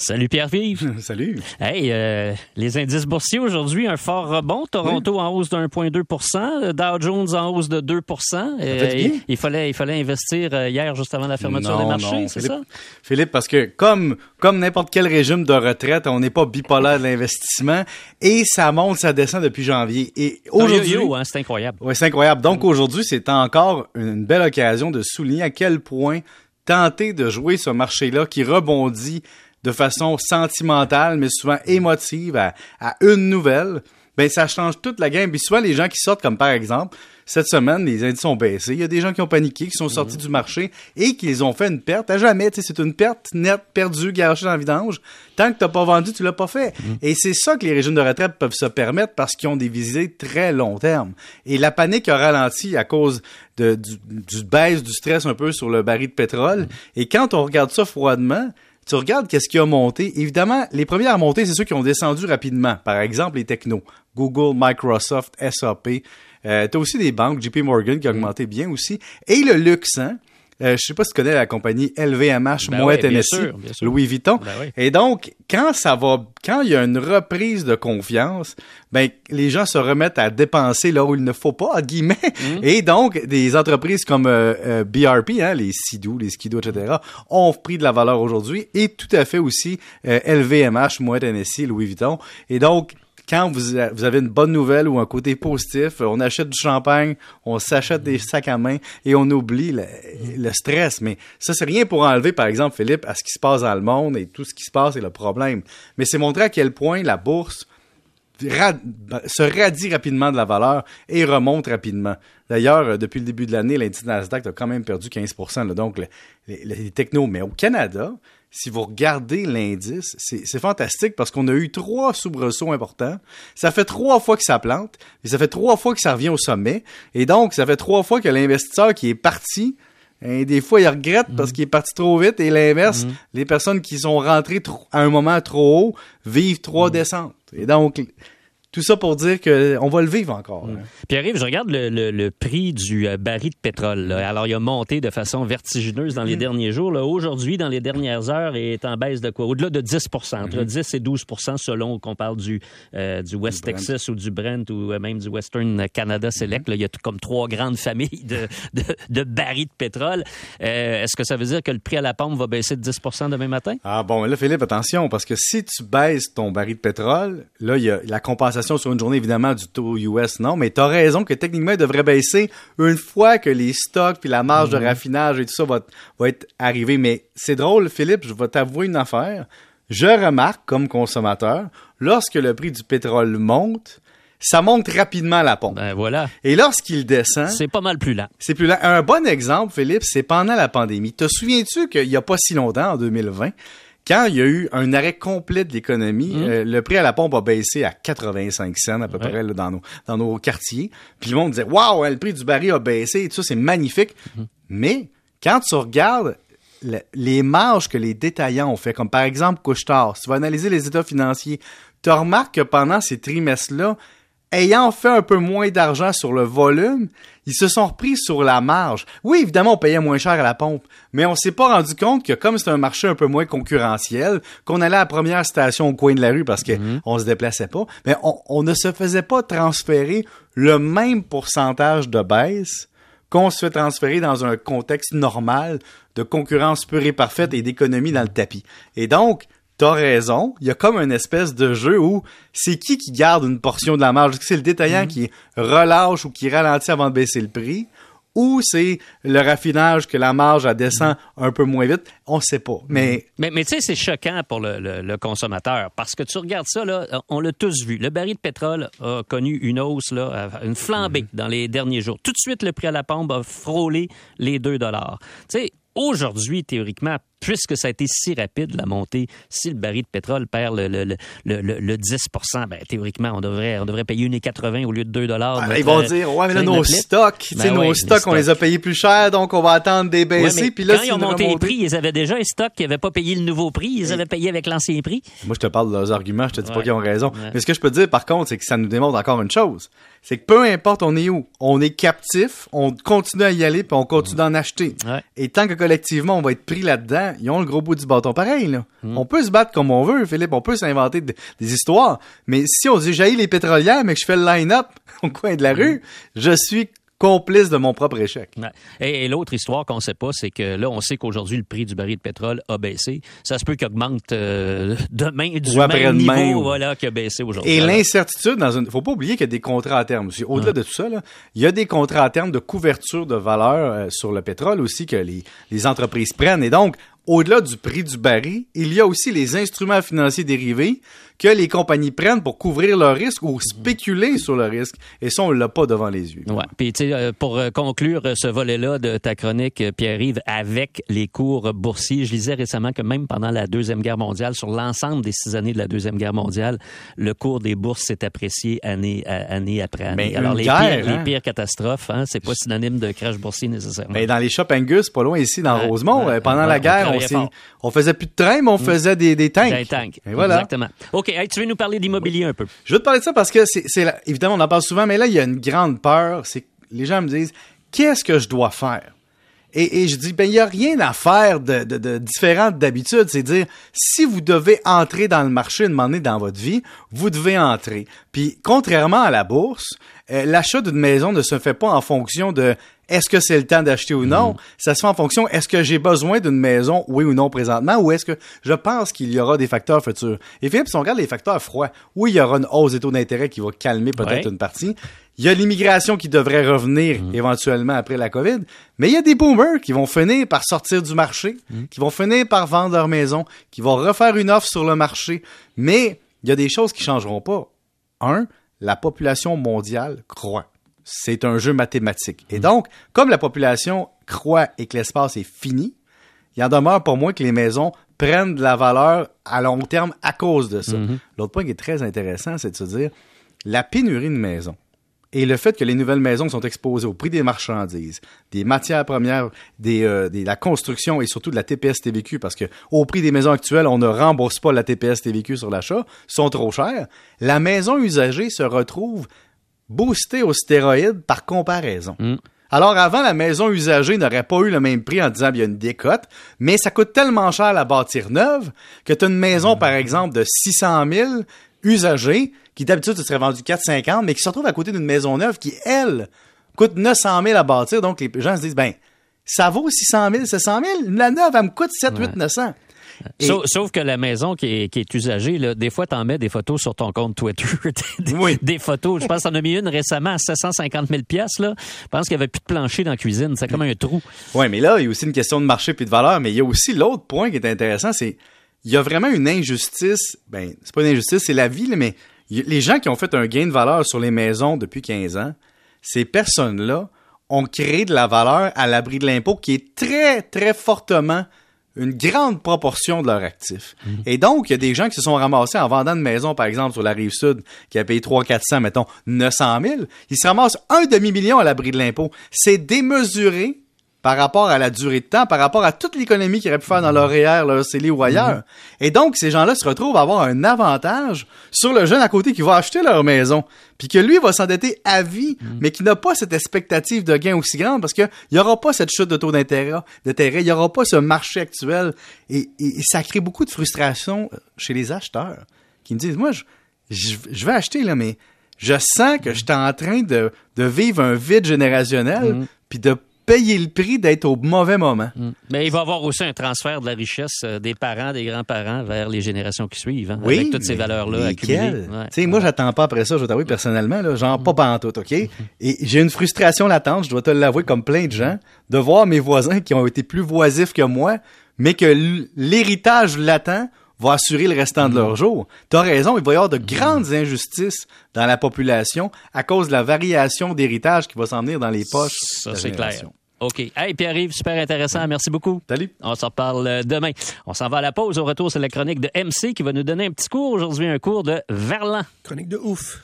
Salut Pierre-Vive. Salut. Hey, euh, les indices boursiers aujourd'hui, un fort rebond. Toronto en hausse de 1,2% Dow Jones en hausse de 2% Euh, il, fallait, il fallait investir euh, hier juste avant la fermeture Non, des marchés, c'est Philippe. ça? Philippe, parce que comme, comme n'importe quel régime de retraite, on n'est pas bipolaire de l'investissement et ça monte, ça descend depuis janvier. Et aujourd'hui, hein, c'est incroyable. Ouais, c'est incroyable. Donc aujourd'hui, c'est encore une belle occasion de souligner à quel point tenter de jouer ce marché-là qui rebondit de façon sentimentale, mais souvent émotive à, à une nouvelle, ben ça change toute la game. Puis souvent, les gens qui sortent, comme par exemple, cette semaine, les indices ont baissé. Il y a des gens qui ont paniqué, qui sont sortis du marché et qui ont fait une perte à jamais. Tu c'est une perte nette, perdue, gâchée dans le vidange. Tant que t'as pas vendu, tu l'as pas fait. Et c'est ça que les régimes de retraite peuvent se permettre parce qu'ils ont des visées très long terme. Et la panique a ralenti à cause de, du, du baisse du stress un peu sur le baril de pétrole. Et quand on regarde ça froidement, tu regardes qu'est-ce qui a monté. Évidemment, les premiers à monter, c'est ceux qui ont descendu rapidement. Par exemple, les technos. Google, Microsoft, SAP. Euh, tu as aussi des banques, JP Morgan qui a augmenté bien aussi. Et le luxe, hein? Euh, je sais pas si tu connais la compagnie LVMH, Ben ouais, bien sûr, bien sûr. Louis Vuitton. Ben. Et donc, quand ça va, quand il y a une reprise de confiance, ben les gens se remettent à dépenser là où il ne faut pas, à guillemets. Mm. Et donc, des entreprises comme euh, euh, BRP, hein, les Sidou, les Skido, etc., ont pris de la valeur aujourd'hui. Et tout à fait aussi euh, LVMH, Moet Hennessy, Louis Vuitton. Et donc, quand vous, avez une bonne nouvelle ou un côté positif, euh, on achète du champagne, on s'achète des sacs à main et on oublie le, le stress. Mais ça, c'est rien pour enlever, par exemple, Philippe, à ce qui se passe dans le monde et tout ce qui se passe et le problème. Mais c'est montrer à quel point la bourse ra- se radie rapidement de la valeur et remonte rapidement. D'ailleurs, euh, depuis le début de l'année, l'indice Nasdaq a quand même perdu 15 là, donc le- les, les technos. Mais au Canada, si vous regardez l'indice, c'est c'est fantastique parce qu'on a eu trois soubresauts importants. Ça fait trois fois que ça plante et ça fait trois fois que ça revient au sommet. Et donc, ça fait trois fois que l'investisseur qui est parti, hein, des fois, il regrette parce qu'il est parti trop vite et l'inverse, les personnes qui sont rentrées trop- à un moment trop haut vivent trois descentes. Et donc, tout ça pour dire que on va le vivre encore. hein. Pierre-Yves, je regarde le, le- le prix du euh, baril de pétrole. là. Alors, il a monté de façon vertigineuse dans les Mm. derniers jours. Aujourd'hui, dans les dernières heures, il est en baisse de quoi? Au-delà de 10 Mm-hmm. entre 10 et 12% selon qu'on parle du, euh, du West. Texas ou du Brent ou euh, même du Western Canada Select. Là, il y a comme trois grandes familles de, de, de barils de pétrole. Euh, Est-ce que ça veut dire que le prix à la pompe va baisser de 10% demain matin? Ah bon, là, Philippe, attention, parce que si tu baisses ton baril de pétrole, là, il y a la compensation sur une journée, évidemment, du taux US, non, mais tu as raison que techniquement, il devrait baisser une fois que les stocks puis la marge de raffinage et tout ça va, va être arrivé. Mais c'est drôle, Philippe, je vais t'avouer une affaire. Je remarque, comme consommateur, lorsque le prix du pétrole monte, ça monte rapidement à la pompe. Ben voilà. Et lorsqu'il descend, C'est pas mal plus lent. c'est plus lent. Un bon exemple, Philippe, c'est pendant la pandémie. Te souviens-tu qu'il n'y a pas si longtemps, en 2020, quand il y a eu un arrêt complet de l'économie, euh, le prix à la pompe a baissé à 85 cents à peu Ouais. près là, dans, nos, dans nos quartiers. Puis le monde disait, waouh, hein, le prix du baril a baissé et tout ça, c'est magnifique. Mais quand tu regardes le- les marges que les détaillants ont fait, comme par exemple Couchetard, si tu vas analyser les états financiers, tu remarques que pendant ces trimestres-là, ayant fait un peu moins d'argent sur le volume, ils se sont repris sur la marge. Oui, évidemment, on payait moins cher à la pompe, mais on s'est pas rendu compte que comme c'est un marché un peu moins concurrentiel, qu'on allait à la première station au coin de la rue parce que on se déplaçait pas, mais on, on ne se faisait pas transférer le même pourcentage de baisse qu'on se fait transférer dans un contexte normal de concurrence pure et parfaite et d'économie dans le tapis. Et donc, t'as raison, il y a comme une espèce de jeu où c'est qui qui garde une portion de la marge? Est-ce que c'est le détaillant qui relâche ou qui ralentit avant de baisser le prix? Ou c'est le raffinage que la marge elle descend un peu moins vite? On sait pas. Mais Mais, mais tu sais, c'est choquant pour le, le- le consommateur parce que tu regardes ça, là, on l'a tous vu. Le baril de pétrole a connu une hausse, là, une flambée dans les derniers jours. Tout de suite, le prix à la pompe a frôlé les 2 dollars. Tu sais, aujourd'hui, théoriquement, puisque ça a été si rapide, la montée, si le baril de pétrole perd le, le, le, le, le- le 10% ben, théoriquement, on devrait, on devrait payer 1,80 au lieu de 2 dollars. ah, ils vont dire, ouais, mais là, nos stocks, Ben nos ouais, stocks, on stocks. les a payés plus cher, donc on va attendre des Ouais, mais puis là, quand ils ont monté les prix, ils avaient déjà un stock qui n'avait pas payé le nouveau prix. Ils avaient payé avec l'ancien prix. Moi, je te parle de leurs arguments, je te dis pas qu'ils ont raison. Mais ce que je peux te dire, par contre, c'est que ça nous démontre encore une chose. C'est que peu importe on est où, on est captif, on continue à y aller, puis on continue d'en acheter. Et tant que collectivement, on va être pris là-dedans, gens, ils ont le gros bout du bâton pareil. Là. On peut se battre comme on veut, Philippe. On peut s'inventer de- des histoires. Mais si on dit j'ai les pétrolières, mais que je fais le line-up au coin de la rue, je suis complice de mon propre échec. Et, et l'autre histoire qu'on ne sait pas, c'est que là, on sait qu'aujourd'hui, le prix du baril de pétrole a baissé. Ça se peut qu'il augmente euh, demain du Ou même après-demain, niveau ou- voilà, qu'il a baissé aujourd'hui. Et l'incertitude dans une. Faut pas oublier qu'il y a des contrats à terme aussi. Au-delà de tout ça, là, il y a des contrats à terme de couverture de valeur euh, sur le pétrole aussi que les, les entreprises prennent. Et donc, au-delà du prix du baril, il y a aussi les instruments financiers dérivés que les compagnies prennent pour couvrir leur risque ou spéculer sur le risque. Et ça, on l'a pas devant les yeux. Ouais. Puis, tu sais, euh, pour euh, conclure euh, ce volet-là de ta chronique, Pierre-Yves, avec les cours boursiers, je lisais récemment que même pendant la Deuxième Guerre mondiale, sur l'ensemble des six années de la Deuxième Guerre mondiale, le cours des bourses s'est apprécié année, à- année après année. Mais Alors, les, guerre, pires, hein? les pires catastrophes, hein, c'est pas synonyme de crash boursier nécessairement. Mais dans les shops Angus, pas loin ici, dans Ouais, Rosemont, ouais, pendant la guerre, fort. on faisait plus de train, mais on faisait des, des tanks. D'un tank. Et voilà. Exactement. OK. Hey, tu veux nous parler d'immobilier un peu? Je veux te parler de ça parce que c'est, évidemment, on en parle souvent, mais là, il y a une grande peur. C'est les gens me disent, qu'est-ce que je dois faire? Et, et je dis, ben, il n'y a rien à faire de, de, de différent d'habitude. C'est dire, si vous devez entrer dans le marché une moment donné dans votre vie, vous devez entrer. Puis, contrairement à la bourse, euh, l'achat d'une maison ne se fait pas en fonction de est-ce que c'est le temps d'acheter ou non? Ça se fait en fonction, est-ce que j'ai besoin d'une maison, oui ou non présentement, ou est-ce que je pense qu'il y aura des facteurs futurs? Et Philippe, si on regarde les facteurs froids, oui, il y aura une hausse des taux d'intérêt qui va calmer peut-être Ouais. une partie. Il y a l'immigration qui devrait revenir éventuellement après la COVID, mais il y a des boomers qui vont finir par sortir du marché, qui vont finir par vendre leur maison, qui vont refaire une offre sur le marché, mais il y a des choses qui changeront pas. Un, la population mondiale croît. C'est un jeu mathématique. Et donc, comme la population croît et que l'espace est fini, il en demeure pour moi que les maisons prennent de la valeur à long terme à cause de ça. L'autre point qui est très intéressant, c'est de se dire la pénurie de maisons et le fait que les nouvelles maisons sont exposées au prix des marchandises, des matières premières, des, euh, des- la construction et surtout de la TPS TVQ, parce que au prix des maisons actuelles, on ne rembourse pas la TPS TVQ sur l'achat, sont trop chères. La maison usagée se retrouve boostée aux stéroïdes par comparaison. Alors avant, la maison usagée n'aurait pas eu le même prix en disant il y a une décote, mais ça coûte tellement cher à la bâtir neuve que tu as une maison, par exemple, de 600 000 usagée, qui d'habitude se serait vendue 450, mais qui se retrouve à côté d'une maison neuve qui, elle, coûte 900 000 à bâtir. Donc les gens se disent, ben, ça vaut 600 000, 700 000, la neuve, elle me coûte 7, 8, 900. Et- Sauf, sauf que la maison qui est, qui est usagée, là, des fois, t'en mets des photos sur ton compte Twitter. des, Oui. des photos. Je pense que t'en as mis une récemment à 750 000 pièces là. Je pense qu'il n'y avait plus de plancher dans la cuisine. C'est comme un trou. Oui, mais là, il y a aussi une question de marché puis de valeur, mais il y a aussi l'autre point qui est intéressant, c'est il y a vraiment une injustice. Ben, c'est pas une injustice, c'est la vie, là, mais les gens qui ont fait un gain de valeur sur les maisons depuis 15 ans, ces personnes-là ont créé de la valeur à l'abri de l'impôt qui est très, très fortement une grande proportion de leur actif. Et donc, il y a des gens qui se sont ramassés en vendant une maison, par exemple, sur la rive sud, qui a payé 3 400, mettons, 900 000. Ils se ramassent un demi-million à l'abri de l'impôt. C'est démesuré par rapport à la durée de temps, par rapport à toute l'économie qu'ils auraient pu faire dans leur REER, leur CELI ou ailleurs. Et donc, ces gens-là se retrouvent à avoir un avantage sur le jeune à côté qui va acheter leur maison, puis que lui va s'endetter à vie, mais qui n'a pas cette expectative de gain aussi grande parce qu'il n'y aura pas cette chute de taux d'intérêt, d'intérêt, il n'y aura pas ce marché actuel. Et, et- et ça crée beaucoup de frustration chez les acheteurs qui me disent, moi, je, je, je vais acheter, là, mais je sens que je suis en train de, de vivre un vide générationnel, puis de payer le prix d'être au mauvais moment. Mais il va y avoir aussi un transfert de la richesse euh, des parents, des grands-parents vers les générations qui suivent, hein, avec toutes ces valeurs-là accumulées. Ouais. Moi, j'attends pas après ça, je vais t'avouer personnellement, là, genre pas pantoute, OK? Et j'ai une frustration latente, je dois te l'avouer, comme plein de gens, de voir mes voisins qui ont été plus voisifs que moi, mais que l'héritage latent va assurer le restant de leur jour. T'as raison, il va y avoir de grandes injustices dans la population à cause de la variation d'héritage qui va s'en venir dans les poches. Ça, c'est clair. OK. Hey, Pierre-Yves, super intéressant. Merci beaucoup. Salut. On s'en reparle euh, demain. On s'en va à la pause. Au retour, c'est la chronique de MC qui va nous donner un petit cours aujourd'hui, un cours de Verlan. Chronique de ouf.